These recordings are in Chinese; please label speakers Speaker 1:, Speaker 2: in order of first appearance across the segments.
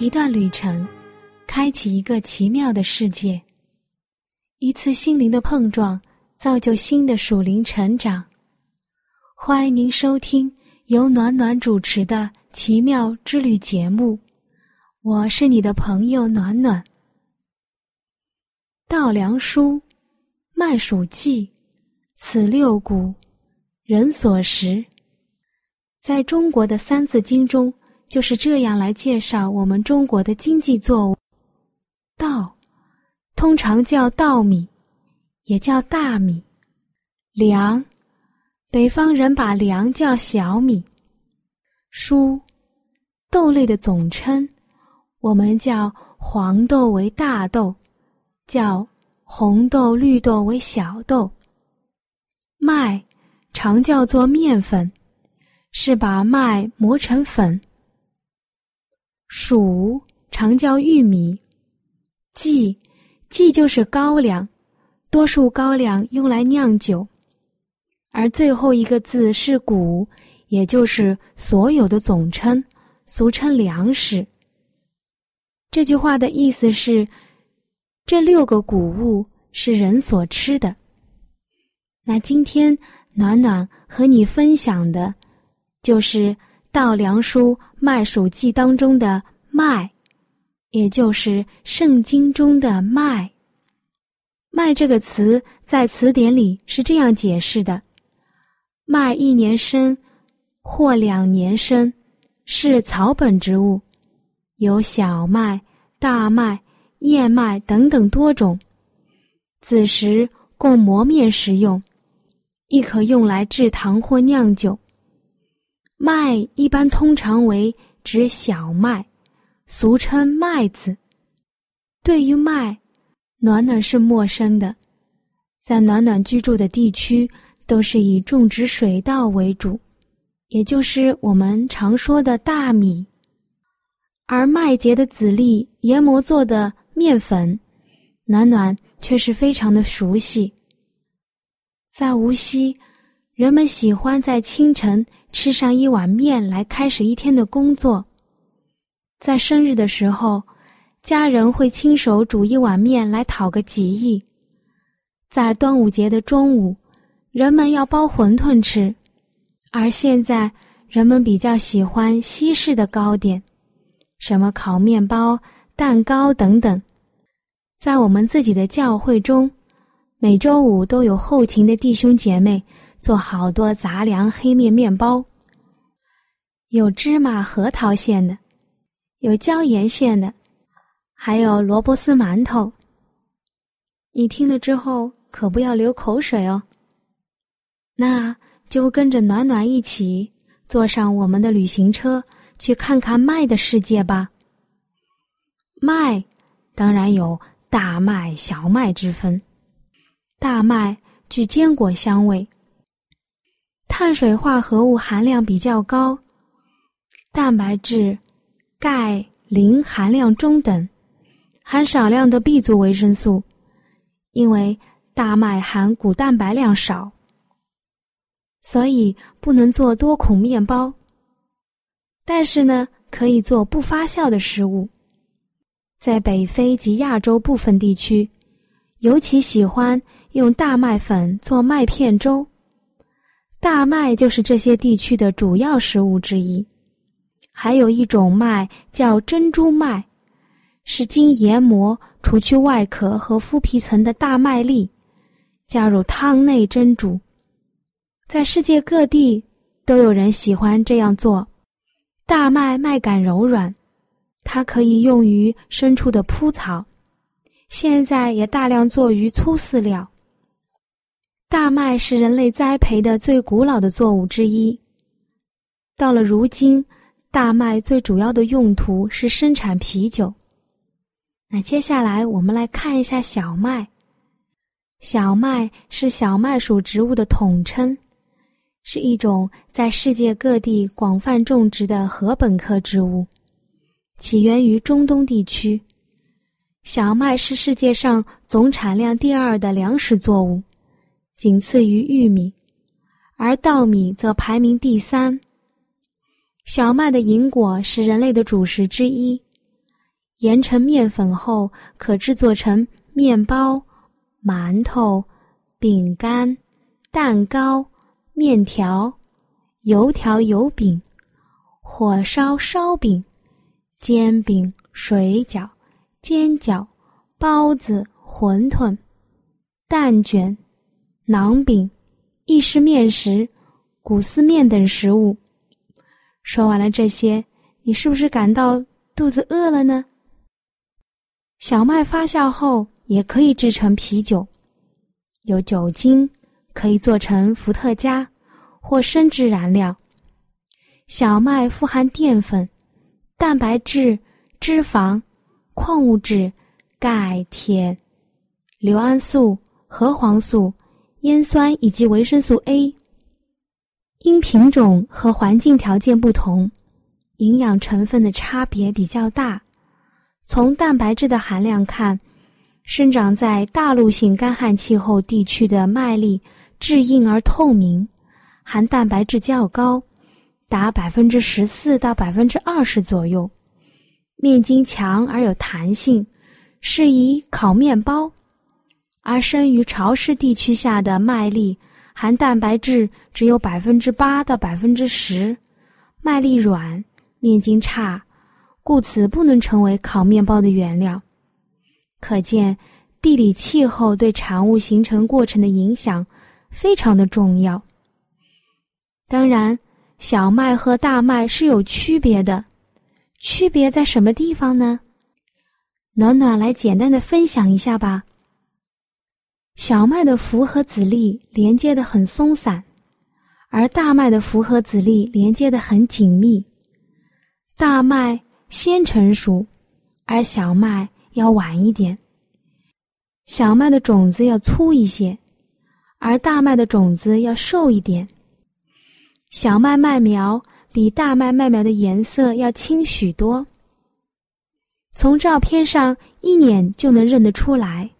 Speaker 1: 一段旅程，开启一个奇妙的世界；一次心灵的碰撞，造就新的属灵成长。欢迎您收听由暖暖主持的《奇妙之旅》节目，我是你的朋友暖暖。稻粱菽，麦黍稷，此六谷，人所食。在中国的《三字经》中。就是这样来介绍我们中国的经济作物。稻，通常叫稻米，也叫大米。粮，北方人把粮叫小米。菽，豆类的总称，我们叫黄豆为大豆，叫红豆、绿豆为小豆。麦，常叫做面粉，是把麦磨成粉。黍常叫玉米，稷稷就是高粱，多数高粱用来酿酒，而最后一个字是谷，也就是所有的总称，俗称粮食。这句话的意思是，这六个谷物是人所吃的。那今天暖暖和你分享的，就是稻粱菽。麦黍稷当中的麦，也就是圣经中的麦。麦这个词在词典里是这样解释的：麦一年生，或两年生，是草本植物，有小麦、大麦、燕麦等等多种。子时供磨面食用，亦可用来制糖或酿酒。麦一般通常为指小麦，俗称麦子。对于麦，暖暖是陌生的，在暖暖居住的地区都是以种植水稻为主，也就是我们常说的大米。而麦秸的籽粒研磨做的面粉，暖暖却是非常的熟悉。在无锡，人们喜欢在清晨。吃上一碗面来开始一天的工作。在生日的时候，家人会亲手煮一碗面来讨个吉意。在端午节的中午，人们要包馄饨吃。而现在，人们比较喜欢西式的糕点，什么烤面包、蛋糕等等。在我们自己的教会中，每周五都有后勤的弟兄姐妹。做好多杂粮黑面面包，有芝麻核桃馅的，有椒盐馅的，还有萝卜丝馒头。你听了之后可不要流口水哦。那就跟着暖暖一起坐上我们的旅行车，去看看麦的世界吧。麦当然有大麦、小麦之分，大麦具坚果香味。碳水化合物含量比较高，蛋白质、钙、磷含量中等，含少量的 B 族维生素。因为大麦含谷蛋白量少，所以不能做多孔面包。但是呢，可以做不发酵的食物。在北非及亚洲部分地区，尤其喜欢用大麦粉做麦片粥。大麦就是这些地区的主要食物之一，还有一种麦叫珍珠麦，是经研磨除去外壳和麸皮层的大麦粒，加入汤内蒸煮。在世界各地都有人喜欢这样做。大麦麦秆柔软，它可以用于牲畜的铺草，现在也大量做于粗饲料。大麦是人类栽培的最古老的作物之一。到了如今，大麦最主要的用途是生产啤酒。那接下来我们来看一下小麦。小麦是小麦属植物的统称，是一种在世界各地广泛种植的禾本科植物，起源于中东地区。小麦是世界上总产量第二的粮食作物，仅次于玉米，而稻米则排名第三。小麦的银果是人类的主食之一，研成面粉后可制作成面包、馒头、饼干、蛋糕、面条、油条、油饼、火烧烧饼、煎饼、水饺。煎饺、包子、馄饨、蛋卷、馕饼、意式面食、谷丝面等食物。说完了这些，你是不是感到肚子饿了呢？小麦发酵后也可以制成啤酒，有酒精，可以做成伏特加或生制燃料。小麦富含淀粉、蛋白质、脂肪。矿物质、钙、铁、硫胺素、核黄素、烟酸以及维生素 A。因品种和环境条件不同，营养成分的差别比较大。从蛋白质的含量看，生长在大陆性干旱气候地区的麦粒质硬而透明，含蛋白质较高，达百分之十四到百分之二十左右。面筋强而有弹性，适宜烤面包；而生于潮湿地区下的麦粒含蛋白质只有百分之八到百分之十，麦粒软，面筋差，故此不能成为烤面包的原料。可见地理气候对产物形成过程的影响非常的重要。当然，小麦和大麦是有区别的。区别在什么地方呢？暖暖来简单的分享一下吧。小麦的茯和籽粒连接的很松散，而大麦的茯和籽粒连接的很紧密。大麦先成熟，而小麦要晚一点。小麦的种子要粗一些，而大麦的种子要瘦一点。小麦麦苗。比大麦麦苗的颜色要青许多。从照片上一眼就能认得出来，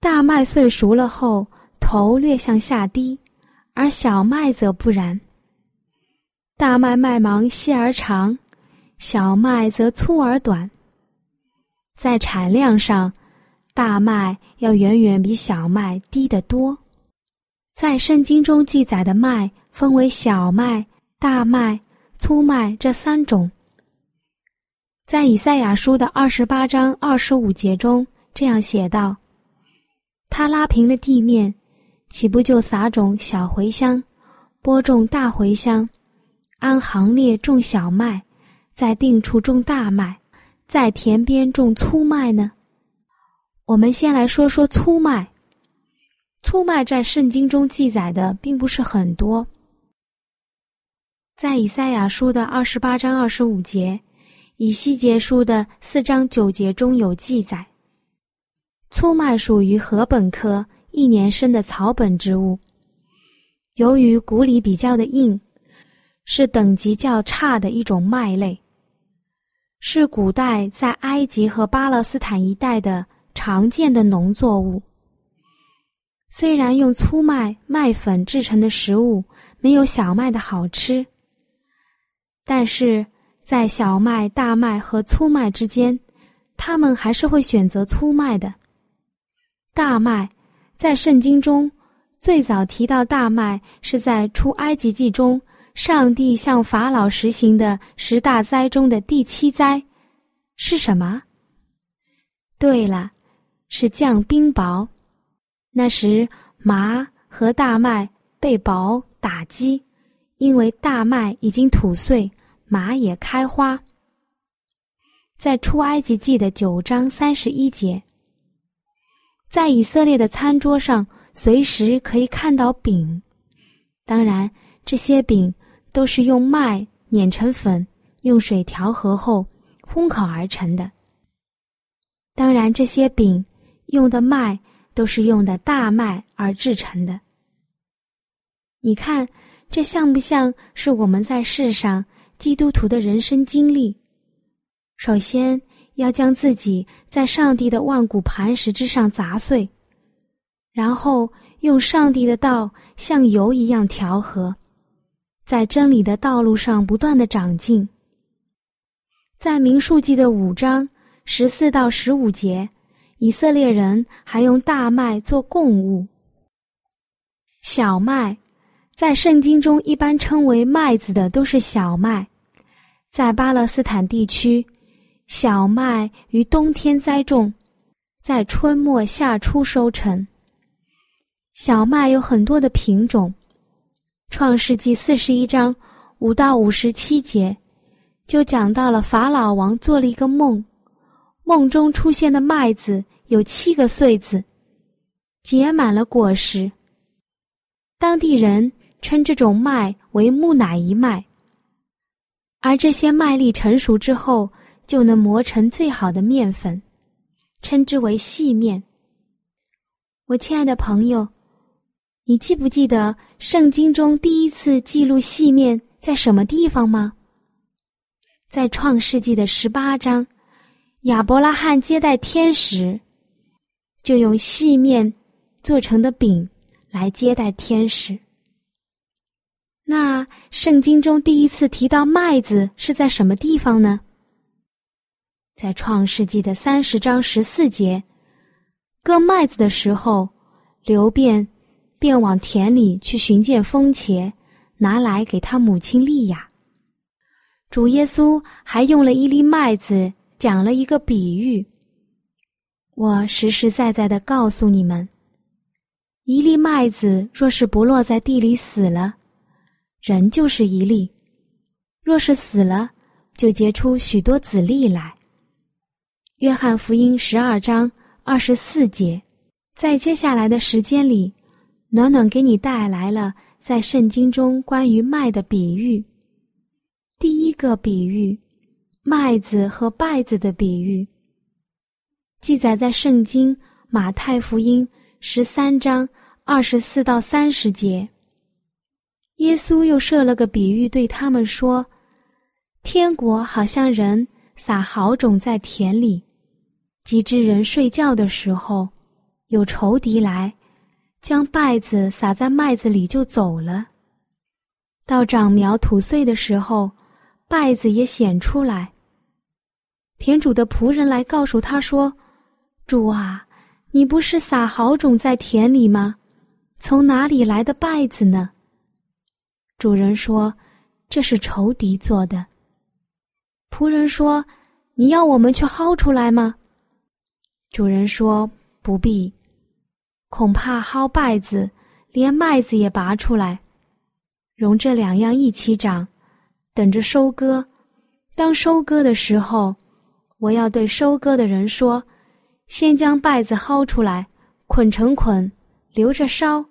Speaker 1: 大麦穗熟了后头略向下低，而小麦则不然。大麦麦芒细而长，小麦则粗而短。在产量上，大麦要远远比小麦低得多。在圣经中记载的麦分为小麦、大麦。粗麦这三种，在以赛亚书的二十八章二十五节中这样写道：“他拉平了地面，岂不就撒种小茴香，播种大茴香，按行列种小麦，在定处种大麦，在田边种粗麦呢？”我们先来说说粗麦。粗麦在圣经中记载的并不是很多。在以赛亚书的二十八章二十五节，以西结书的四章九节中有记载。粗麦属于禾本科一年生的草本植物，由于谷里比较的硬，是等级较差的一种麦类，是古代在埃及和巴勒斯坦一带的常见的农作物。虽然用粗麦麦粉制成的食物没有小麦的好吃。但是在小麦、大麦和粗麦之间，他们还是会选择粗麦的。大麦在圣经中最早提到大麦是在出埃及记中，上帝向法老实行的十大灾中的第七灾是什么？对了，是降冰雹。那时麻和大麦被雹打击，因为大麦已经吐穗。麻也开花。在出埃及记的九章三十一节，在以色列的餐桌上，随时可以看到饼。当然，这些饼都是用麦碾成粉，用水调和后烘烤而成的。当然，这些饼用的麦都是用的大麦而制成的。你看，这像不像是我们在世上基督徒的人生经历？首先要将自己在上帝的万古磐石之上砸碎，然后用上帝的道像油一样调和，在真理的道路上不断的长进。在民数记的五章十四到十五节，以色列人还用大麦做供物，小麦。在圣经中，一般称为麦子的都是小麦。在巴勒斯坦地区，小麦于冬天栽种，在春末夏初收成。小麦有很多的品种。创世纪四十一章五到五十七节，就讲到了法老王做了一个梦，梦中出现的麦子有七个穗子，结满了果实。当地人。称这种麦为木乃伊麦，而这些麦粒成熟之后，就能磨成最好的面粉，称之为细面。我亲爱的朋友，你记不记得圣经中第一次记录细面在什么地方吗？在创世纪的十八章，亚伯拉罕接待天使，就用细面做成的饼来接待天使。那圣经中第一次提到麦子是在什么地方呢？在创世纪的三十章十四节，割麦子的时候，刘辩便往田里去寻见风茄，拿来给他母亲利亚。主耶稣还用了一粒麦子讲了一个比喻。我实实在在的告诉你们，一粒麦子若是不落在地里死了。人就是一粒，若是死了，就结出许多子粒来。约翰福音十二章二十四节，在接下来的时间里，暖暖给你带来了在圣经中关于麦的比喻。第一个比喻，麦子和稗子的比喻，记载在圣经马太福音十三章二十四到三十节。耶稣又设了个比喻，对他们说：“天国好像人撒好种在田里，及至人睡觉的时候，有仇敌来，将稗子撒在麦子里就走了。到长苗吐穗的时候，稗子也显出来。田主的仆人来告诉他说：‘主啊，你不是撒好种在田里吗？从哪里来的稗子呢？’”主人说：“这是仇敌做的。”仆人说：“你要我们去薅出来吗？”主人说：“不必，恐怕薅稗子，连麦子也拔出来，容这两样一起长，等着收割。当收割的时候，我要对收割的人说：先将稗子薅出来，捆成捆，留着烧；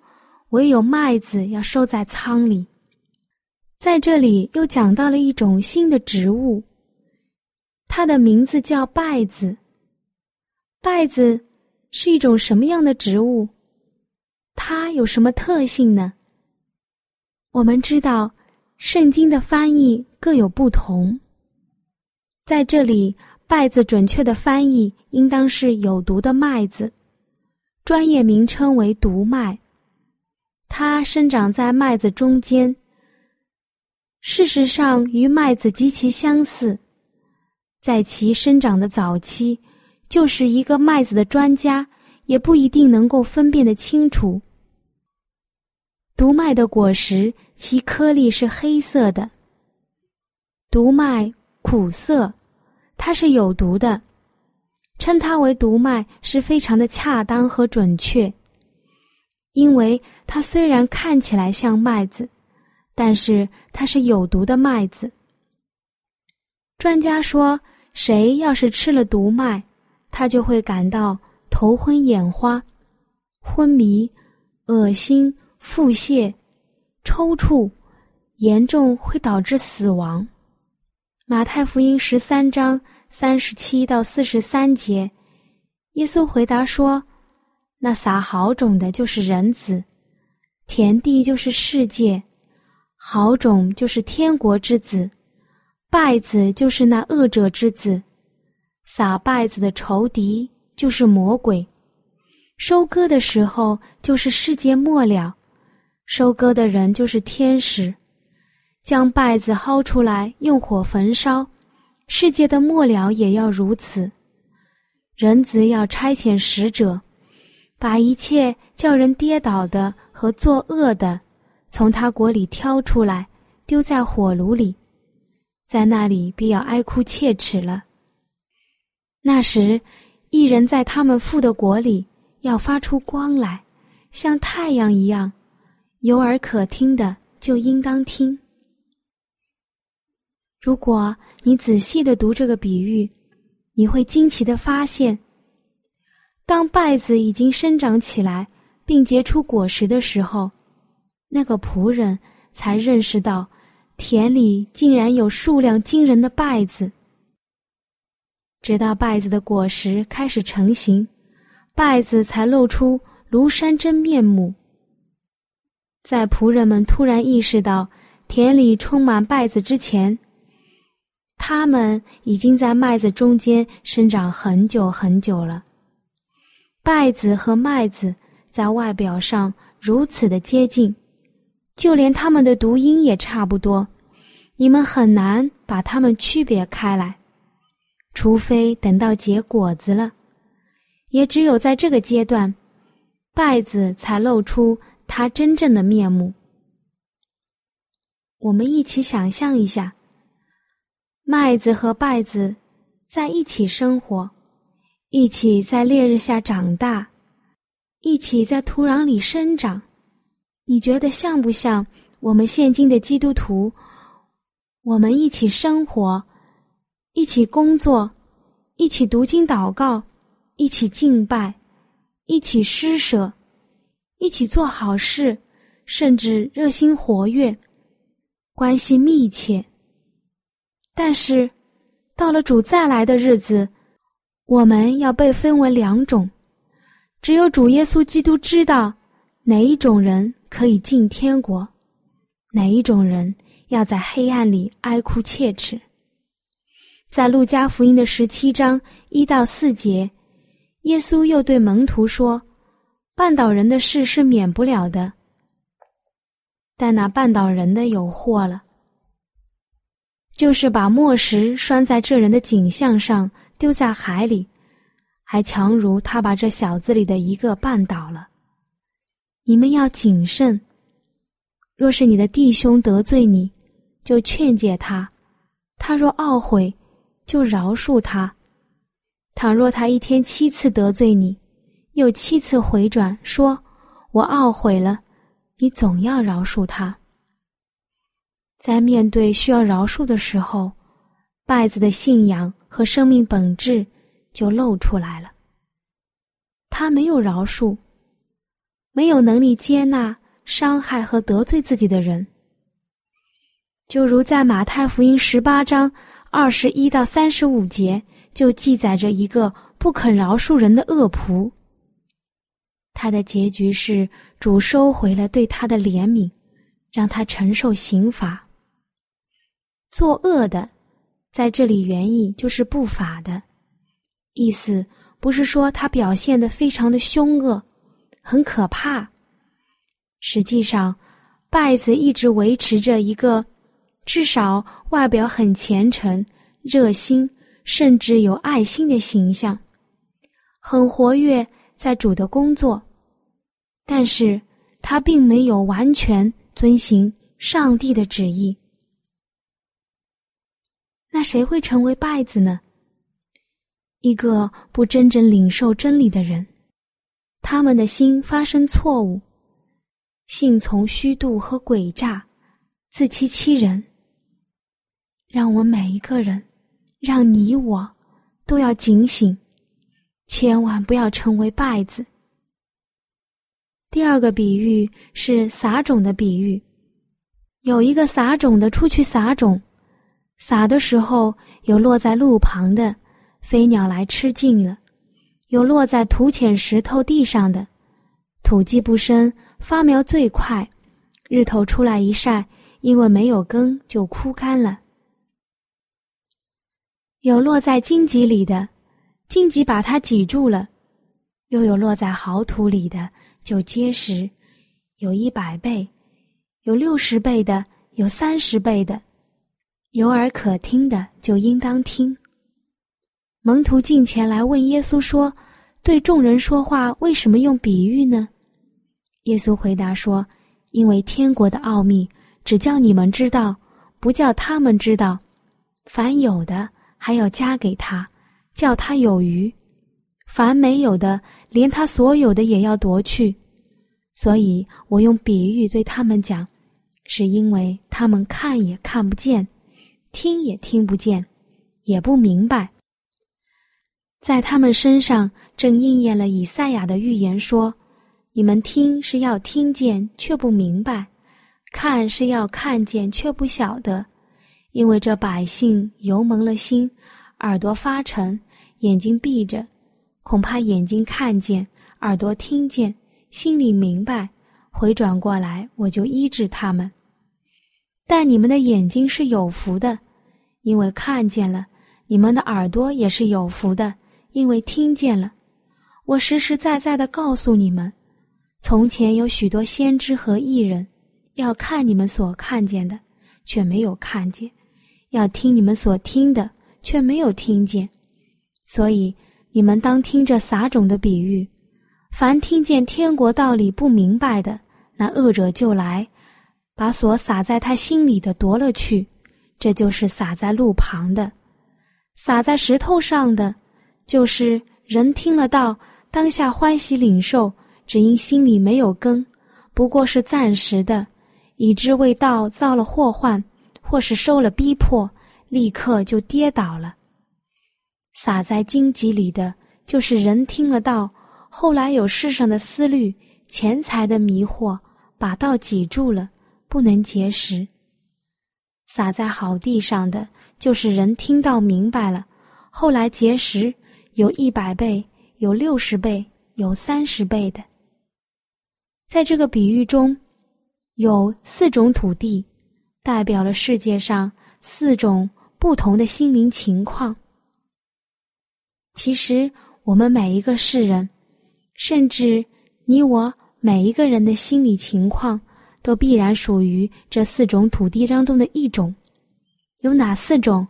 Speaker 1: 唯有麦子要收在仓里。”在这里又讲到了一种新的植物，它的名字叫稗子。稗子是一种什么样的植物？它有什么特性呢？我们知道，圣经的翻译各有不同。在这里，稗子准确的翻译应当是有毒的麦子，专业名称为毒麦。它生长在麦子中间。事实上，与麦子极其相似，在其生长的早期，就是一个麦子的专家也不一定能够分辨得清楚。毒麦的果实，其颗粒是黑色的。毒麦苦涩，它是有毒的，称它为毒麦是非常的恰当和准确，因为它虽然看起来像麦子。但是它是有毒的麦子。专家说，谁要是吃了毒麦，他就会感到头昏眼花、昏迷、恶心、腹泻、抽搐，严重会导致死亡。马太福音十三章三十七到四十三节，耶稣回答说：“那撒好种的，就是人子；田地就是世界；好种就是天国之子；败子就是那恶者之子；撒败子的仇敌就是魔鬼。收割的时候就是世界末了，收割的人就是天使。”将稗子薅出来，用火焚烧，世界的末了也要如此。人子要差遣使者，把一切叫人跌倒的和作恶的，从他国里挑出来，丢在火炉里，在那里必要哀哭切齿了。那时，一人在他们父的国里要发出光来，像太阳一样，有耳可听的就应当听。如果你仔细的读这个比喻，你会惊奇的发现，当稗子已经生长起来并结出果实的时候，那个仆人才认识到田里竟然有数量惊人的稗子。直到稗子的果实开始成型，稗子才露出庐山真面目。在仆人们突然意识到田里充满稗子之前，他们已经在麦子中间生长很久很久了。稗子和麦子在外表上如此的接近，就连它们的读音也差不多，你们很难把它们区别开来。除非等到结果子了，也只有在这个阶段，稗子才露出它真正的面目。我们一起想象一下。麦子和稗子在一起生活，一起在烈日下长大，一起在土壤里生长。你觉得像不像我们现今的基督徒？我们一起生活，一起工作，一起读经祷告，一起敬拜，一起施舍，一起做好事，甚至热心活跃，关系密切。但是，到了主再来的日子，我们要被分为两种。只有主耶稣基督知道哪一种人可以进天国，哪一种人要在黑暗里哀哭切齿。在路加福音的十七章一到四节，耶稣又对门徒说：“绊倒人的事是免不了的，但那绊倒人的有祸了。”就是把墨石拴在这人的颈项上，丢在海里，还强如他把这小子里的一个绊倒了。你们要谨慎。若是你的弟兄得罪你，就劝诫他；他若懊悔，就饶恕他。倘若他一天七次得罪你，又七次回转说：“我懊悔了。”你总要饶恕他。在面对需要饶恕的时候，拜子的信仰和生命本质就露出来了。他没有饶恕，没有能力接纳伤害和得罪自己的人，就如在马太福音十八章二十一到三十五节就记载着一个不肯饶恕人的恶仆。他的结局是主收回了对他的怜悯，让他承受刑罚。作恶的，在这里原意就是不法的，意思不是说他表现的非常的凶恶，很可怕。实际上，拜子一直维持着一个至少外表很虔诚、热心，甚至有爱心的形象，很活跃在主的工作，但是他并没有完全遵行上帝的旨意。那谁会成为败子呢？一个不真正领受真理的人，他们的心发生错误，信从虚度和诡诈，自欺欺人。让我们每一个人，让你我，都要警醒，千万不要成为败子。第二个比喻是撒种的比喻，有一个撒种的出去撒种。撒的时候有落在路旁的，飞鸟来吃尽了；有落在土浅石头地上的，土基不深，发苗最快，日头出来一晒，因为没有根就枯干了。有落在荆棘里的，荆棘把它挤住了；又有落在好土里的，就结实，有一百倍，有六十倍的，有三十倍的。有耳可听的，就应当听。蒙徒进前来问耶稣说：“对众人说话，为什么用比喻呢？”耶稣回答说：“因为天国的奥秘，只叫你们知道，不叫他们知道。凡有的。”还要加给他，叫他有余；凡没有的，连他所有的也要夺去。所以我用比喻对他们讲，是因为他们看也看不见，听也听不见，也不明白。在他们身上正应验了以赛亚的预言，说：“你们听是要听见，却不明白；看是要看见，却不晓得。”因为这百姓油蒙了心，耳朵发沉，眼睛闭着，恐怕眼睛看见，耳朵听见，心里明白，回转过来，我就医治他们。但你们的眼睛是有福的，因为看见了；你们的耳朵也是有福的，因为听见了。我实实在在的告诉你们，从前有许多先知和艺人，要看你们所看见的，却没有看见。要听你们所听的，却没有听见，所以你们当听这撒种的比喻。凡听见天国道理不明白的，那恶者就来，把所撒在他心里的夺了去。这就是撒在路旁的，撒在石头上的，就是人听了道，当下欢喜领受，只因心里没有根，不过是暂时的，以致为道造了祸患。或是受了逼迫，立刻就跌倒了。撒在荆棘里的，就是人听了道，后来有世上的思虑、钱财的迷惑，把道挤住了，不能结实。撒在好地上的，就是人听到明白了，后来结实，有一百倍，有六十倍，有三十倍的。在这个比喻中，有四种土地。代表了世界上四种不同的心灵情况。其实，我们每一个世人，甚至你我每一个人的心理情况，都必然属于这四种土地当中的一种。有哪四种？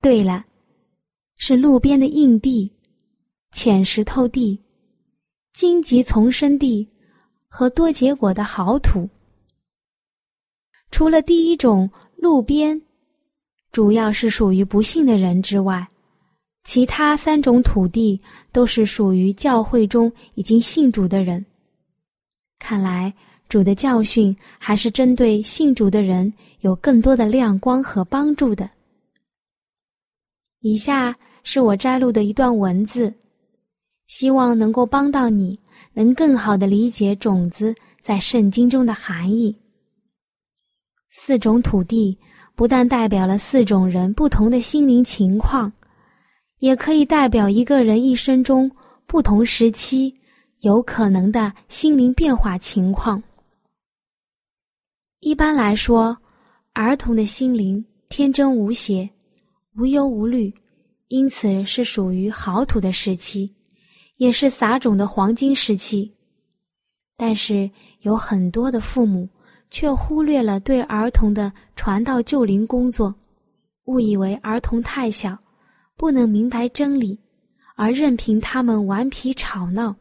Speaker 1: 对了，是路边的硬地、浅石头地、荆棘丛生地和多结果的好土。除了第一种路边，主要是属于不幸的人之外，其他三种土地都是属于教会中已经信主的人。看来主的教训还是针对信主的人有更多的亮光和帮助的。以下是我摘录的一段文字，希望能够帮到你，能更好的理解种子在圣经中的含义。四种土地不但代表了四种人不同的心灵情况，也可以代表一个人一生中不同时期有可能的心灵变化情况。一般来说，儿童的心灵天真无邪、无忧无虑，因此是属于好土的时期，也是撒种的黄金时期。但是有很多的父母。却忽略了对儿童的传道救灵工作，误以为儿童太小，不能明白真理，而任凭他们顽皮吵闹，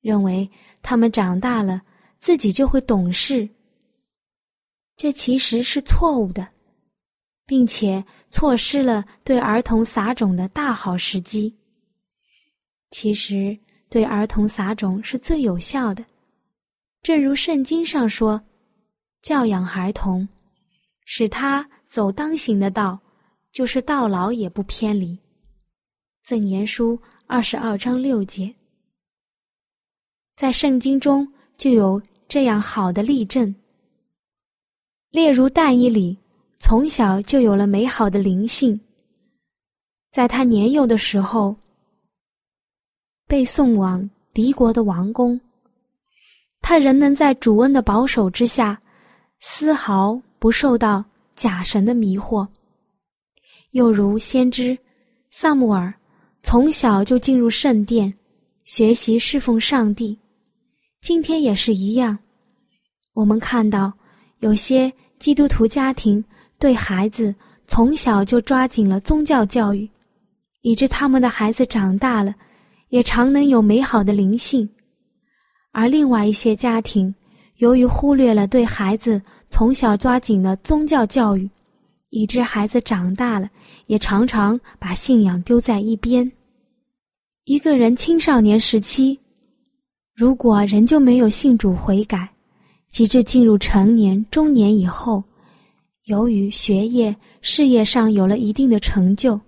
Speaker 1: 认为他们长大了自己就会懂事。这其实是错误的，并且错失了对儿童撒种的大好时机。其实对儿童撒种是最有效的，正如圣经上说。教养孩童，使他走当行的道，就是到老也不偏离。赠言书二十二章六节，在圣经中就有这样好的例证。例如但以里从小就有了美好的灵性。在他年幼的时候，被送往敌国的王宫，他仍能在主恩的保守之下，丝毫不受到假神的迷惑。又如先知萨姆尔，从小就进入圣殿，学习侍奉上帝。今天也是一样，我们看到有些基督徒家庭对孩子从小就抓紧了宗教教育，以致他们的孩子长大了，也常能有美好的灵性；而另外一些家庭，由于忽略了对孩子从小抓紧的宗教教育，以致孩子长大了，也常常把信仰丢在一边。一个人青少年时期。如果仍旧没有信主悔改，及至进入成年、中年以后，由于学业、事业上有了一定的成就，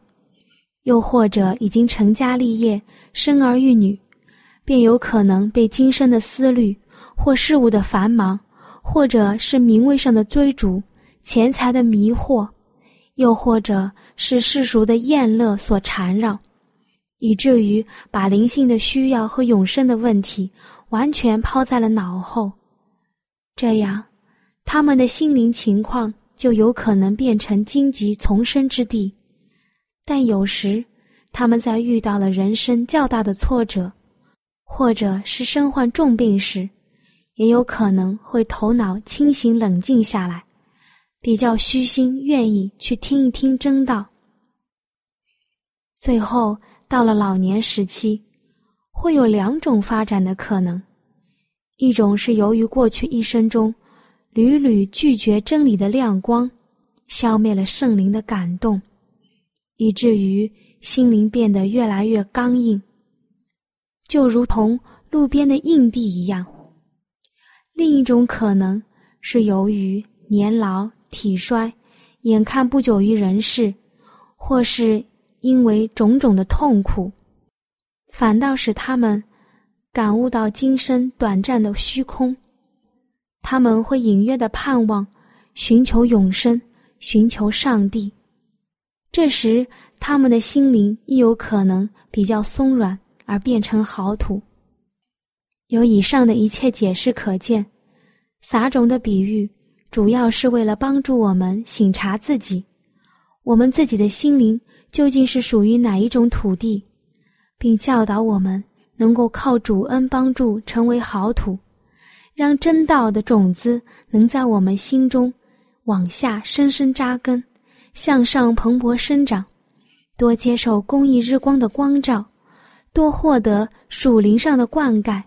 Speaker 1: 又或者已经成家立业、生儿育女，便有可能被今生的思虑或事物的繁忙，或者是名位上的追逐、钱财的迷惑，又或者是世俗的厌乐所缠绕。以至于把灵性的需要和永生的问题完全抛在了脑后，这样，他们的心灵情况就有可能变成荆棘丛生之地。但有时，他们在遇到了人生较大的挫折，或者是身患重病时，也有可能会头脑清醒冷静下来，比较虚心愿意去听一听真道。最后。到了老年时期，会有两种发展的可能：一种是由于过去一生中屡屡拒绝真理的亮光，消灭了圣灵的感动，以至于心灵变得越来越刚硬，就如同路边的硬地一样；另一种可能是由于年老体衰，眼看不久于人世，或是。因为种种的痛苦，反倒使他们感悟到今生短暂的虚空。他们会隐约的盼望，寻求永生，寻求上帝。这时，他们的心灵亦有可能比较松软，而变成好土。由以上的一切解释可见，撒种的比喻主要是为了帮助我们醒察自己，我们自己的心灵。究竟是属于哪一种土地，并教导我们能够靠主恩帮助成为好土，让真道的种子能在我们心中往下深深扎根，向上蓬勃生长，多接受公益日光的光照，多获得属灵上的灌溉，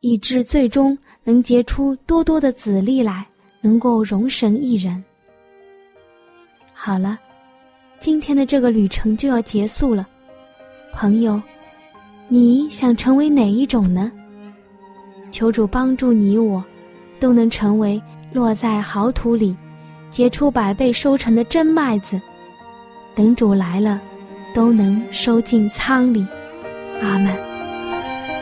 Speaker 1: 以致最终能结出多多的子粒来，能够容神一人。好了。今天的这个旅程就要结束了，朋友，你想成为哪一种呢？求主帮助你我，都能成为落在好土里，结出百倍收成的真麦子。等主来了，都能收进仓里。阿门。